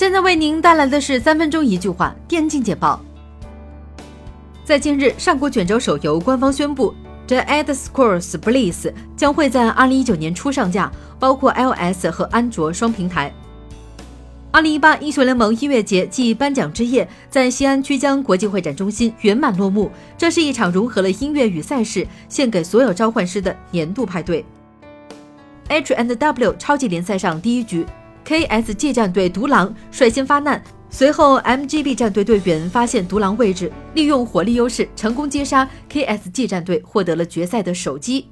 现在为您带来的是三分钟一句话电竞简报。在近日，上古卷轴手游官方宣布，《The Elder Scrolls Blitz》将会在二零一九年初上架，包括 iOS 和安卓双平台。二零一八英雄联盟音乐节暨颁奖之夜在西安曲江国际会展中心圆满落幕。这是一场融合了音乐与赛事，献给所有召唤师的年度派对。H and W 超级联赛上第一局，KSG 战队独狼率先发难，随后 MGB 战队队员发现独狼位置，利用火力优势成功击杀 KSG 战队，获得了决赛的首击。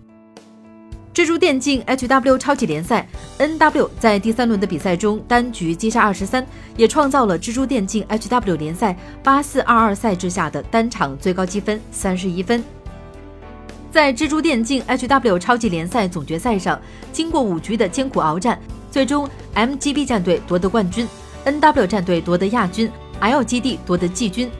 蜘蛛电竞 HW 超级联赛，NW 在第三轮的比赛中单局击杀二十三，也创造了蜘蛛电竞 HW 联赛八四二二赛制下的单场最高积分三十一分。在蜘蛛电竞 HW 超级联赛总决赛上，经过五局的艰苦鏖战，最终 MGB 战队夺得冠军，NW 战队夺得亚军，LGD 夺得季军。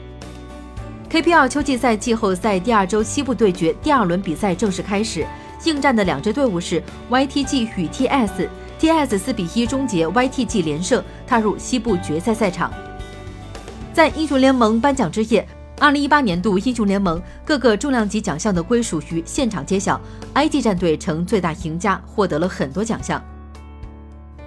KPL 秋季赛季后赛第二周西部对决第二轮比赛正式开始。应战的两支队伍是 YTG 与 TS，TS 四比一终结 YTG 连胜，踏入西部决赛赛场。在英雄联盟颁奖之夜，二零一八年度英雄联盟各个重量级奖项的归属于现场揭晓，IG 战队成最大赢家，获得了很多奖项。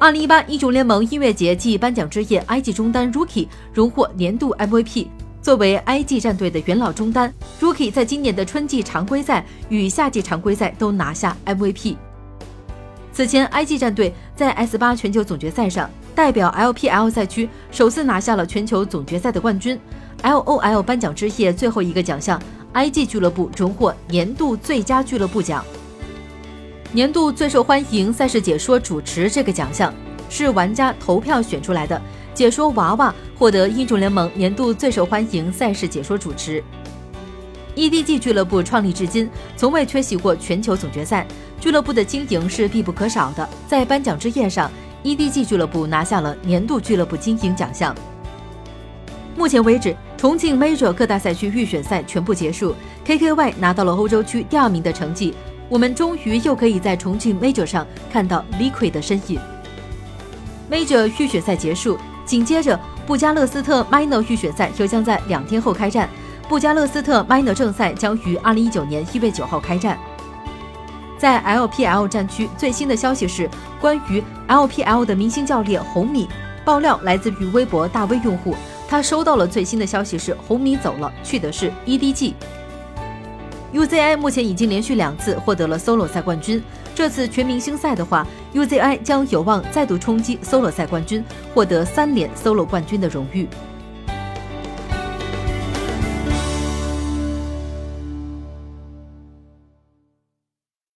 二零一八英雄联盟音乐节暨颁奖之夜，IG 中单 Rookie 荣获年度 MVP。作为 IG 战队的元老中单，Rookie 在今年的春季常规赛与夏季常规赛都拿下 MVP。此前，IG 战队在 S 八全球总决赛上代表 LPL 赛区首次拿下了全球总决赛的冠军。LOL 颁奖之夜最后一个奖项，IG 俱乐部荣获年度最佳俱乐部奖。年度最受欢迎赛事解说主持这个奖项是玩家投票选出来的。解说娃娃获得英雄联盟年度最受欢迎赛事解说主持。EDG 俱乐部创立至今，从未缺席过全球总决赛。俱乐部的经营是必不可少的。在颁奖之夜上，EDG 俱乐部拿下了年度俱乐部经营奖项。目前为止，重庆 Major 各大赛区预选赛全部结束，KKY 拿到了欧洲区第二名的成绩。我们终于又可以在重庆 Major 上看到 Liquid 的身影。Major 预选赛结束。紧接着，布加勒斯特 Minor 预选赛又将在两天后开战。布加勒斯特 Minor 正赛将于二零一九年一月九号开战。在 LPL 战区，最新的消息是关于 LPL 的明星教练红米爆料来自于微博大 V 用户，他收到了最新的消息是红米走了，去的是 EDG。UZI 目前已经连续两次获得了 Solo 赛冠军。这次全明星赛的话，UZI 将有望再度冲击 Solo 赛冠军，获得三连 Solo 冠军的荣誉。